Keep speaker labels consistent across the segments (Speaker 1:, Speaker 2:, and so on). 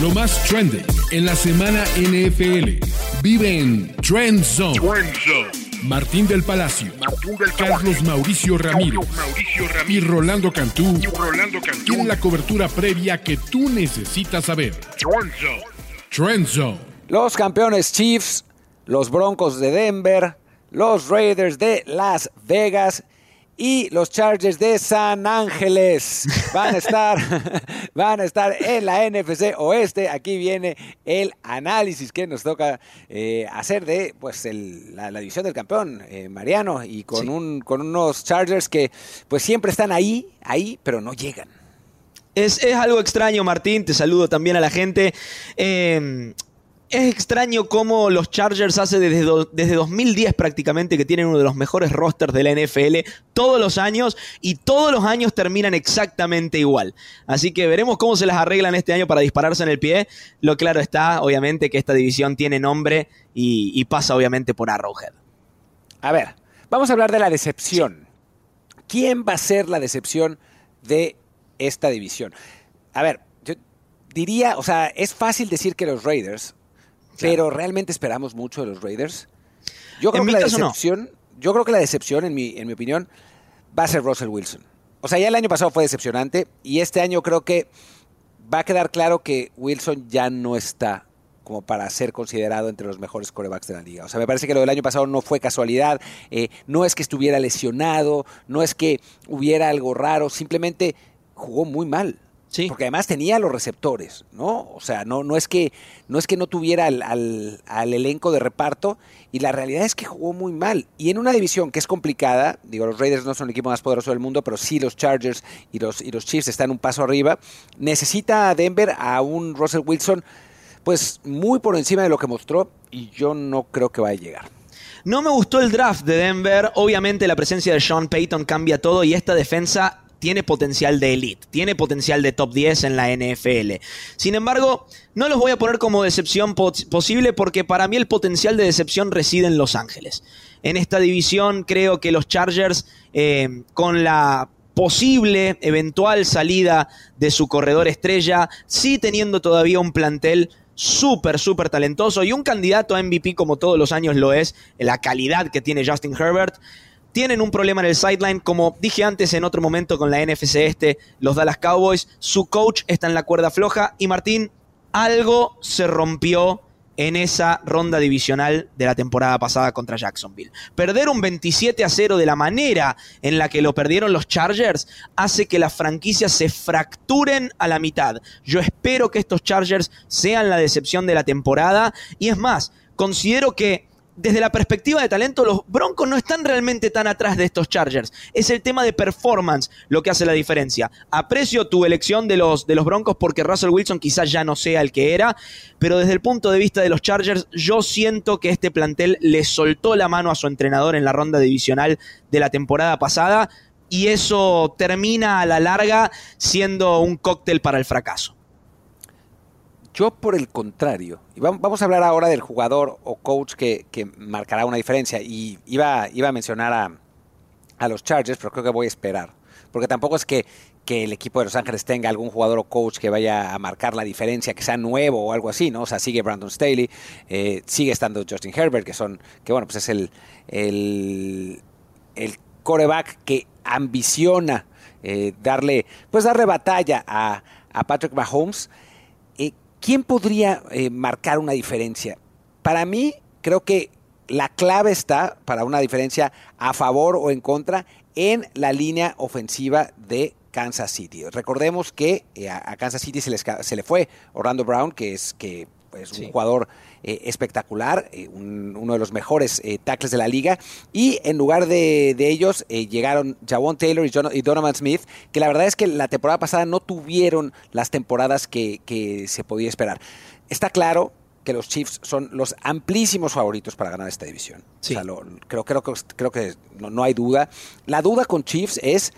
Speaker 1: Lo más trending en la semana NFL. Vive en Trend Zone. Martín del Palacio, Carlos Mauricio Ramírez, y Rolando Cantú, tienen la cobertura previa que tú necesitas saber. Trend Zone.
Speaker 2: Los campeones Chiefs, los Broncos de Denver, los Raiders de Las Vegas y los Chargers de San Ángeles van a estar, van a estar en la NFC Oeste. Aquí viene el análisis que nos toca eh, hacer de pues la, división del campeón, eh, Mariano, y con, un, con unos Chargers que pues siempre están ahí, ahí, pero no llegan.
Speaker 3: Es, es algo extraño, Martín. Te saludo también a la gente. Eh, es extraño cómo los Chargers hace desde, desde 2010 prácticamente que tienen uno de los mejores rosters de la NFL todos los años y todos los años terminan exactamente igual. Así que veremos cómo se las arreglan este año para dispararse en el pie. Lo claro está, obviamente, que esta división tiene nombre y, y pasa obviamente por Arrowhead.
Speaker 2: A ver, vamos a hablar de la decepción. ¿Quién va a ser la decepción de esta división? A ver, yo diría, o sea, es fácil decir que los Raiders pero realmente esperamos mucho de los Raiders. Yo creo que la decepción, yo creo que la decepción, en mi, en mi opinión, va a ser Russell Wilson. O sea, ya el año pasado fue decepcionante y este año creo que va a quedar claro que Wilson ya no está como para ser considerado entre los mejores corebacks de la liga. O sea, me parece que lo del año pasado no fue casualidad, eh, no es que estuviera lesionado, no es que hubiera algo raro, simplemente jugó muy mal. Porque además tenía los receptores, ¿no? O sea, no, no, es, que, no es que no tuviera al, elenco de reparto y la realidad es que jugó muy mal. Y en una división que es complicada, digo, los Raiders no son el equipo más poderoso del mundo, pero sí los Chargers y los, y los Chiefs están un paso arriba, necesita Denver a un Russell Wilson pues muy por encima de lo que mostró y yo no creo que vaya a llegar.
Speaker 3: No me gustó el draft de Denver. Obviamente la presencia de Sean Payton cambia todo y esta defensa tiene potencial de elite, tiene potencial de top 10 en la NFL. Sin embargo, no los voy a poner como decepción posible porque para mí el potencial de decepción reside en Los Ángeles. En esta división creo que los Chargers, eh, con la posible eventual salida de su corredor estrella, sí teniendo todavía un plantel súper, súper talentoso y un candidato a MVP como todos los años lo es, la calidad que tiene Justin Herbert tienen un problema en el sideline, como dije antes en otro momento con la NFC este, los Dallas Cowboys, su coach está en la cuerda floja y Martín, algo se rompió en esa ronda divisional de la temporada pasada contra Jacksonville. Perder un 27 a 0 de la manera en la que lo perdieron los Chargers hace que las franquicias se fracturen a la mitad. Yo espero que estos Chargers sean la decepción de la temporada y es más, considero que desde la perspectiva de talento, los Broncos no están realmente tan atrás de estos Chargers. Es el tema de performance lo que hace la diferencia. Aprecio tu elección de los, de los Broncos porque Russell Wilson quizás ya no sea el que era, pero desde el punto de vista de los Chargers, yo siento que este plantel le soltó la mano a su entrenador en la ronda divisional de la temporada pasada y eso termina a la larga siendo un cóctel para el fracaso.
Speaker 2: Yo, por el contrario, y vamos a hablar ahora del jugador o coach que, marcará una diferencia. Y iba, iba a mencionar a, los Chargers, pero creo que voy a esperar. Porque tampoco es que, que, el equipo de Los Ángeles tenga algún jugador o coach que vaya a marcar la diferencia, que sea nuevo o algo así, ¿no? O sea, sigue Brandon Staley, eh, sigue estando Justin Herbert, que son, que bueno, pues es el, el, el coreback que ambiciona eh, darle, pues darle batalla a, a Patrick Mahomes. ¿Quién podría eh, marcar una diferencia? Para mí, creo que la clave está para una diferencia a favor o en contra en la línea ofensiva de Kansas City. Recordemos que eh, a Kansas City se, se le fue Orlando Brown, que es que es un jugador eh, espectacular, eh, uno de los mejores eh, tackles de la liga. Y en lugar de, ellos llegaron Javon Taylor y, Donovan Smith, que la verdad es que la temporada pasada no tuvieron las temporadas que, se podía esperar. Está claro que los Chiefs son los amplísimos favoritos para ganar esta división. creo, creo, creo que no, no hay duda. La duda con Chiefs es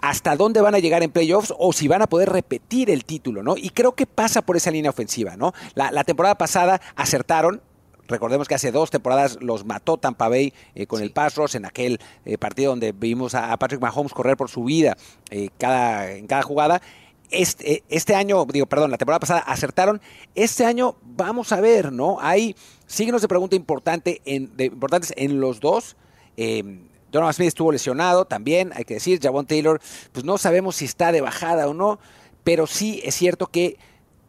Speaker 2: hasta dónde van a llegar en playoffs o si van a poder repetir el título, ¿no? Y creo que pasa por esa línea ofensiva, ¿no? La, temporada pasada acertaron, Recordemos que hace dos temporadas los mató Tampa Bay eh, con el pass rush en aquel eh, partido donde vimos a, Patrick Mahomes correr por su vida eh, cada, en cada jugada. este, este año, digo, perdón, la temporada pasada acertaron. Este año vamos a ver, ¿no? Hay signos de pregunta importante en, importantes en los dos. Donovan Smith estuvo lesionado también, hay que decir. Javon Taylor, pues no sabemos si está de bajada o no, pero sí es cierto que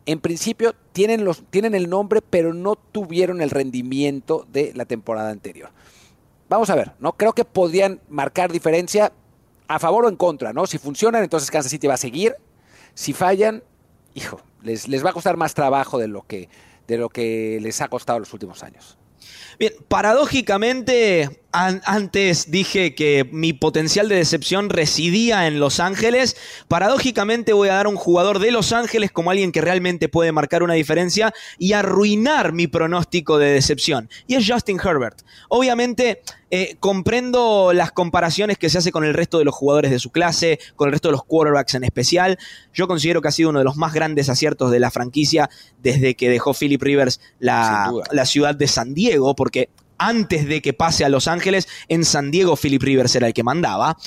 Speaker 2: en principio tienen, los, tienen el nombre, pero no tuvieron el rendimiento de la temporada anterior. Vamos a ver, ¿no? Creo que podrían marcar diferencia a favor o en contra, ¿no? Si funcionan, entonces Kansas City va a seguir. Si fallan, hijo, les, les va a costar más trabajo de lo que, de lo que les ha costado los últimos años.
Speaker 3: Bien, paradójicamente, antes dije que mi potencial de decepción residía en Los Ángeles. Paradójicamente voy a dar a un jugador de Los Ángeles como alguien que realmente puede marcar una diferencia y arruinar mi pronóstico de decepción. Y es Justin Herbert. Obviamente eh, comprendo las comparaciones que se hace con el resto de los jugadores de su clase, con el resto de los quarterbacks en especial. Yo considero que ha sido uno de los más grandes aciertos de la franquicia desde que dejó Philip Rivers la, la ciudad de San Diego, porque antes de que pase a Los Ángeles, en San Diego Philip Rivers era el que mandaba.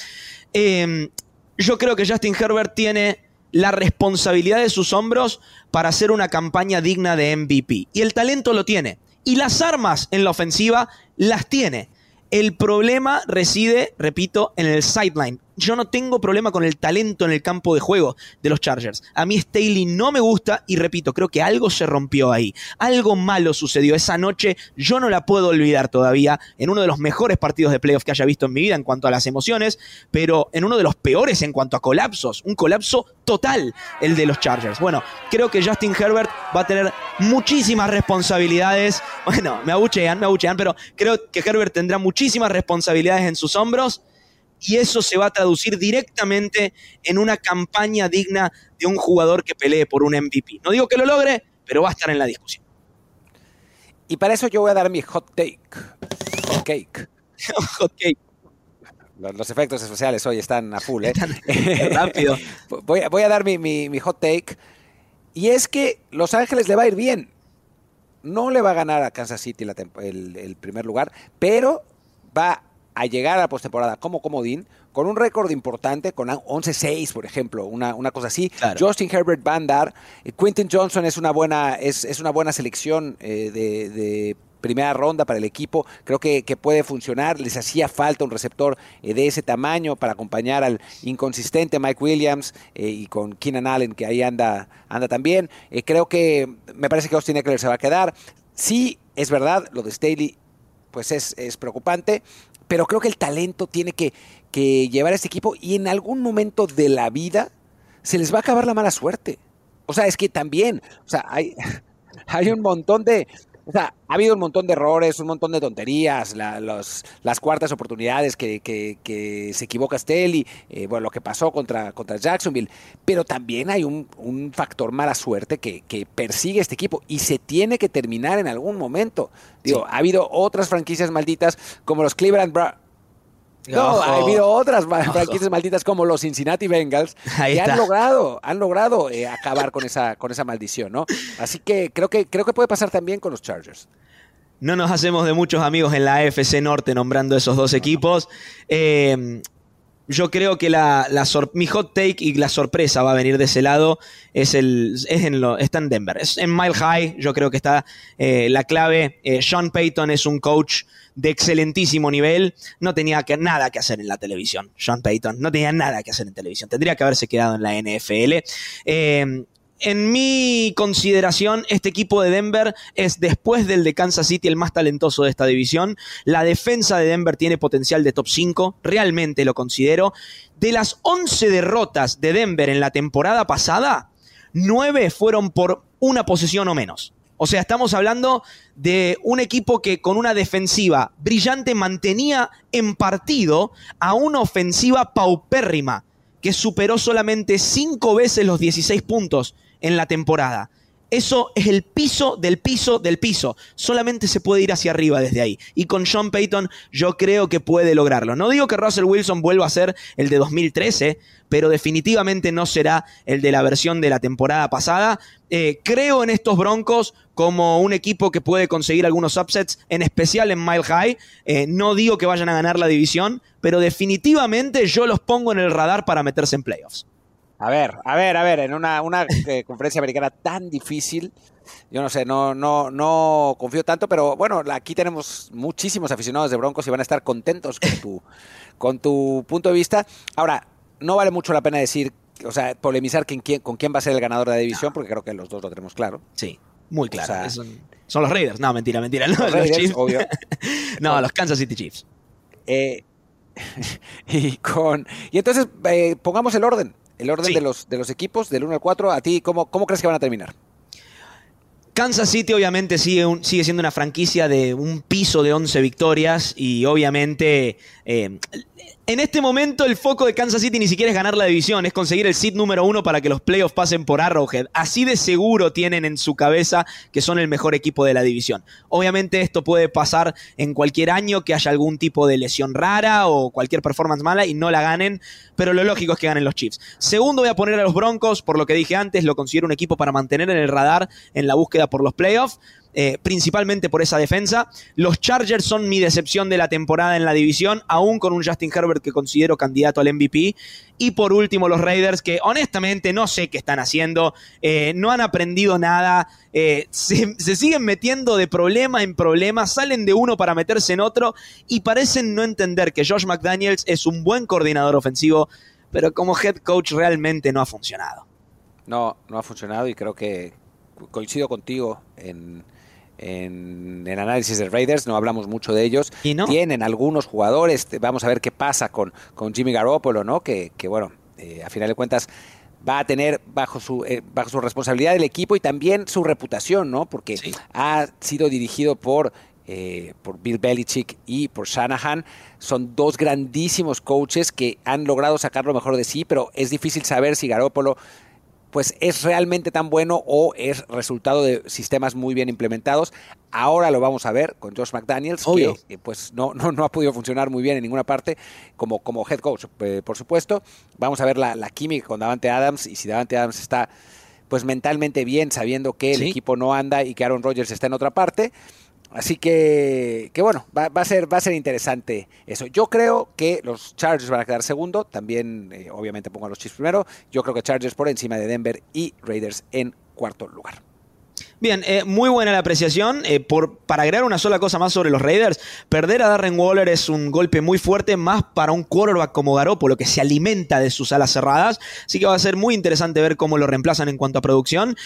Speaker 3: Em, yo creo que Justin Herbert tiene la responsabilidad de sus hombros para hacer una campaña digna de MVP. Y el talento lo tiene. Y las armas en la ofensiva las tiene. El problema reside, repito, en el sideline. Yo no tengo problema con el talento en el campo de juego de los Chargers. A mí Staley no me gusta y repito, creo que algo se rompió ahí. Algo malo sucedió esa noche. Yo no la puedo olvidar todavía en uno de los mejores partidos de playoff que haya visto en mi vida en cuanto a las emociones, pero en uno de los peores en cuanto a colapsos. Un colapso total el de los Chargers. Bueno, creo que Justin Herbert va a tener muchísimas responsabilidades. Bueno, me abuchean, me abuchean, pero creo que Herbert tendrá muchísimas responsabilidades en sus hombros y eso se va a traducir directamente en una campaña digna de un jugador que pelee por un MVP. No digo que lo logre, pero va a estar en la discusión.
Speaker 2: Y para eso yo voy a dar mi hot take. Hot cake.
Speaker 3: hot cake.
Speaker 2: Los, efectos especiales hoy están a full, ¿eh?
Speaker 3: rápido.
Speaker 2: voy, a dar mi, hot take. Y es que Los Ángeles le va a ir bien. No le va a ganar a Kansas City el, el primer lugar, pero va a llegar a la postemporada como comodín, con un récord importante, con 11-6, por ejemplo, una, una cosa así. Justin Herbert va a andar. Eh, Quentin Johnson es una buena, es, es una buena selección eh, de, primera ronda para el equipo. Creo que, puede funcionar. Les hacía falta un receptor eh, de ese tamaño para acompañar al inconsistente Mike Williams y con Keenan Allen, que ahí anda, anda también. creo que me parece que Austin Eckler se va a quedar. Sí, es verdad, lo de Staley pues es, es preocupante pero creo que el talento tiene que, llevar a este equipo y en algún momento de la vida se les va a acabar la mala suerte. O sea, es que también, o sea, hay, hay un montón de, o sea, ha habido un montón de errores, un montón de tonterías, las cuartas oportunidades que, se equivoca Stelly, eh, bueno, lo que pasó contra, contra Jacksonville, pero también hay un, factor mala suerte que, persigue este equipo y se tiene que terminar en algún momento. Digo, ha habido otras franquicias malditas como los Cleveland Browns. No, ha habido otras franquicias malditas como los Cincinnati Bengals que han logrado, han logrado eh, acabar con esa, con esa maldición, ¿no? Así que creo que creo que puede pasar también con los Chargers.
Speaker 3: No nos hacemos de muchos amigos en la AFC Norte nombrando esos dos equipos. Eh, yo creo que la, mi hot take y la sorpresa va a venir de ese lado. Es el, es en lo, está en Denver. Es en Mile High. Yo creo que está eh, la clave. Eh, Sean Payton es un coach de excelentísimo nivel. No tenía que, nada que hacer en la televisión. Sean Payton no tenía nada que hacer en televisión. Tendría que haberse quedado en la NFL. Eh, en mi consideración, este equipo de Denver es después del de Kansas City el más talentoso de esta división. La defensa de Denver tiene potencial de top 5, realmente lo considero. De las 11 derrotas de Denver en la temporada pasada, 9 fueron por una posesión o menos. O sea, estamos hablando de un equipo que con una defensiva brillante mantenía en partido a una ofensiva paupérrima, que superó solamente 5 veces los 16 puntos en la temporada. Eso es el piso del piso del piso. Solamente se puede ir hacia arriba desde ahí. Y con Sean Payton yo creo que puede lograrlo. No digo que Russell Wilson vuelva a ser el de 2013, pero definitivamente no será el de la versión de la temporada pasada. Eh, creo en estos Broncos como un equipo que puede conseguir algunos upsets, en especial en Mile High. Eh, no digo que vayan a ganar la división, pero definitivamente yo los pongo en el radar para meterse en playoffs.
Speaker 2: A ver, a ver, a ver, en una, una eh, conferencia americana tan difícil, yo no sé, no, no, no confío tanto, pero bueno, aquí tenemos muchísimos aficionados de Broncos y van a estar contentos con tu, con tu punto de vista. Ahora, no vale mucho la pena decir, o sea, polemizar quién, con quién va a ser el ganador de la división, porque creo que los dos lo tenemos claro.
Speaker 3: Sí, muy claro. son, los Raiders. No, mentira, mentira. No, los, Chiefs.
Speaker 2: Obvio.
Speaker 3: no, los Kansas City Chiefs.
Speaker 2: Eh, y con y entonces eh, pongamos el orden el orden de, los, de los equipos, del 1 al 4, ¿a ti cómo, cómo crees que van a terminar?
Speaker 3: Kansas City obviamente sigue, sigue siendo una franquicia de un piso de 11 victorias y obviamente eh, en este momento el foco de Kansas City ni siquiera es ganar la división, es conseguir el seed número uno para que los playoffs pasen por Arrowhead. Así de seguro tienen en su cabeza que son el mejor equipo de la división. Obviamente esto puede pasar en cualquier año que haya algún tipo de lesión rara o cualquier performance mala y no la ganen, pero lo lógico es que ganen los Chiefs. Segundo voy a poner a los Broncos, por lo que dije antes, lo considero un equipo para mantener en el radar en la búsqueda por los playoffs. Eh, principalmente por esa defensa. Los Chargers son mi decepción de la temporada en la división, aún con un Justin Herbert que considero candidato al MVP. Y por último, los Raiders, que honestamente no sé qué están haciendo, eh, no han aprendido nada, eh, se, se, siguen metiendo de problema en problema, salen de uno para meterse en otro y parecen no entender que Josh McDaniels es un buen coordinador ofensivo, pero como head coach realmente no ha funcionado.
Speaker 2: No, no ha funcionado y creo que coincido contigo en, en el análisis de Raiders, no hablamos mucho de ellos. Tienen algunos jugadores, vamos a ver qué pasa con, con Jimmy Garoppolo, ¿no? Que, bueno, eh, a final de cuentas va a tener bajo su, eh, bajo su responsabilidad el equipo y también su reputación, ¿no? Porque ha sido dirigido por, eh, por Bill Belichick y por Shanahan. Son dos grandísimos coaches que han logrado sacar lo mejor de sí, pero es difícil saber si Garoppolo pues es realmente tan bueno o es resultado de sistemas muy bien implementados. Ahora lo vamos a ver con Josh McDaniels, que eh, pues no, no, no, ha podido funcionar muy bien en ninguna parte como, como head coach, eh, por supuesto. Vamos a ver la, química con Davante Adams y si Davante Adams está pues mentalmente bien, sabiendo que el equipo no anda y que Aaron Rodgers está en otra parte, Así que, que bueno, va, a ser, va a ser interesante eso. Yo creo que los Chargers van a quedar segundo. También, eh, obviamente, pongo a los Chiefs primero. Yo creo que Chargers por encima de Denver y Raiders en cuarto lugar.
Speaker 3: Bien, eh, muy buena la apreciación. Eh, por, para agregar una sola cosa más sobre los Raiders, perder a Darren Waller es un golpe muy fuerte, más para un quarterback como Garoppolo, que se alimenta de sus alas cerradas. Así que va a ser muy interesante ver cómo lo reemplazan en cuanto a producción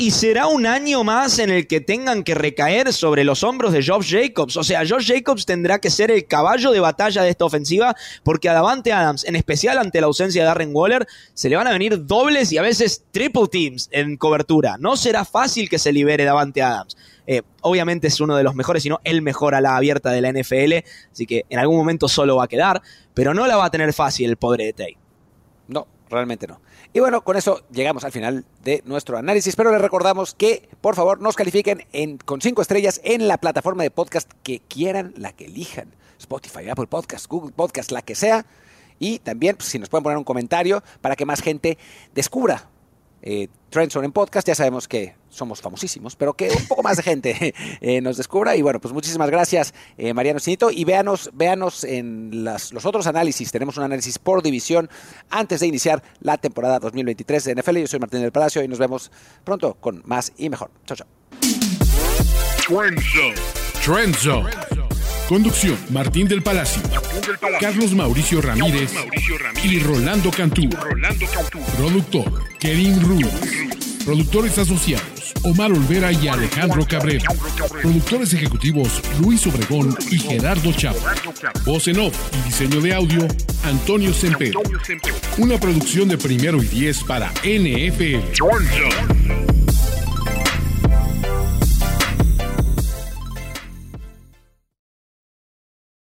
Speaker 3: y será un año más en el que tengan que recaer sobre los hombros de Josh Jacobs. O sea, Josh Jacobs tendrá que ser el caballo de batalla de esta ofensiva porque a Davante Adams, en especial ante la ausencia de Darren Waller, se le van a venir dobles y a veces triple teams en cobertura. No será fácil que se libere Davante Adams. Eh, obviamente es uno de los mejores, si no el mejor a la abierta de la NFL, así que en algún momento solo va a quedar, pero no la va a tener fácil el pobre de Tay.
Speaker 2: No, realmente no. Y bueno, con eso llegamos al final de nuestro análisis, pero les recordamos que por favor nos califiquen en, con cinco estrellas en la plataforma de podcast que quieran, la que elijan. Spotify, Apple Podcast, Google Podcast, la que sea. Y también pues, si nos pueden poner un comentario para que más gente descubra eh, en podcast. Ya sabemos que somos famosísimos, pero que un poco más de gente eh, nos descubra. Y bueno, pues muchísimas gracias, eh, Mariano Sinito. Y véanos, véanos en las, los otros análisis. Tenemos un análisis por división antes de iniciar la temporada 2023 de NFL. Yo soy Martín del Palacio y nos vemos pronto con más y mejor. Chao, chao.
Speaker 1: Trend Zone. Conducción: Martín del Palacio, Carlos Mauricio Ramírez, y Rolando Cantú. Productor: Kevin Ruiz. Productores asociados: Omar Olvera y Alejandro Cabrera. Productores ejecutivos: Luis Obregón y Gerardo Chávez. Voz en off y diseño de audio: Antonio Semper. Una producción de primero y diez para NFL.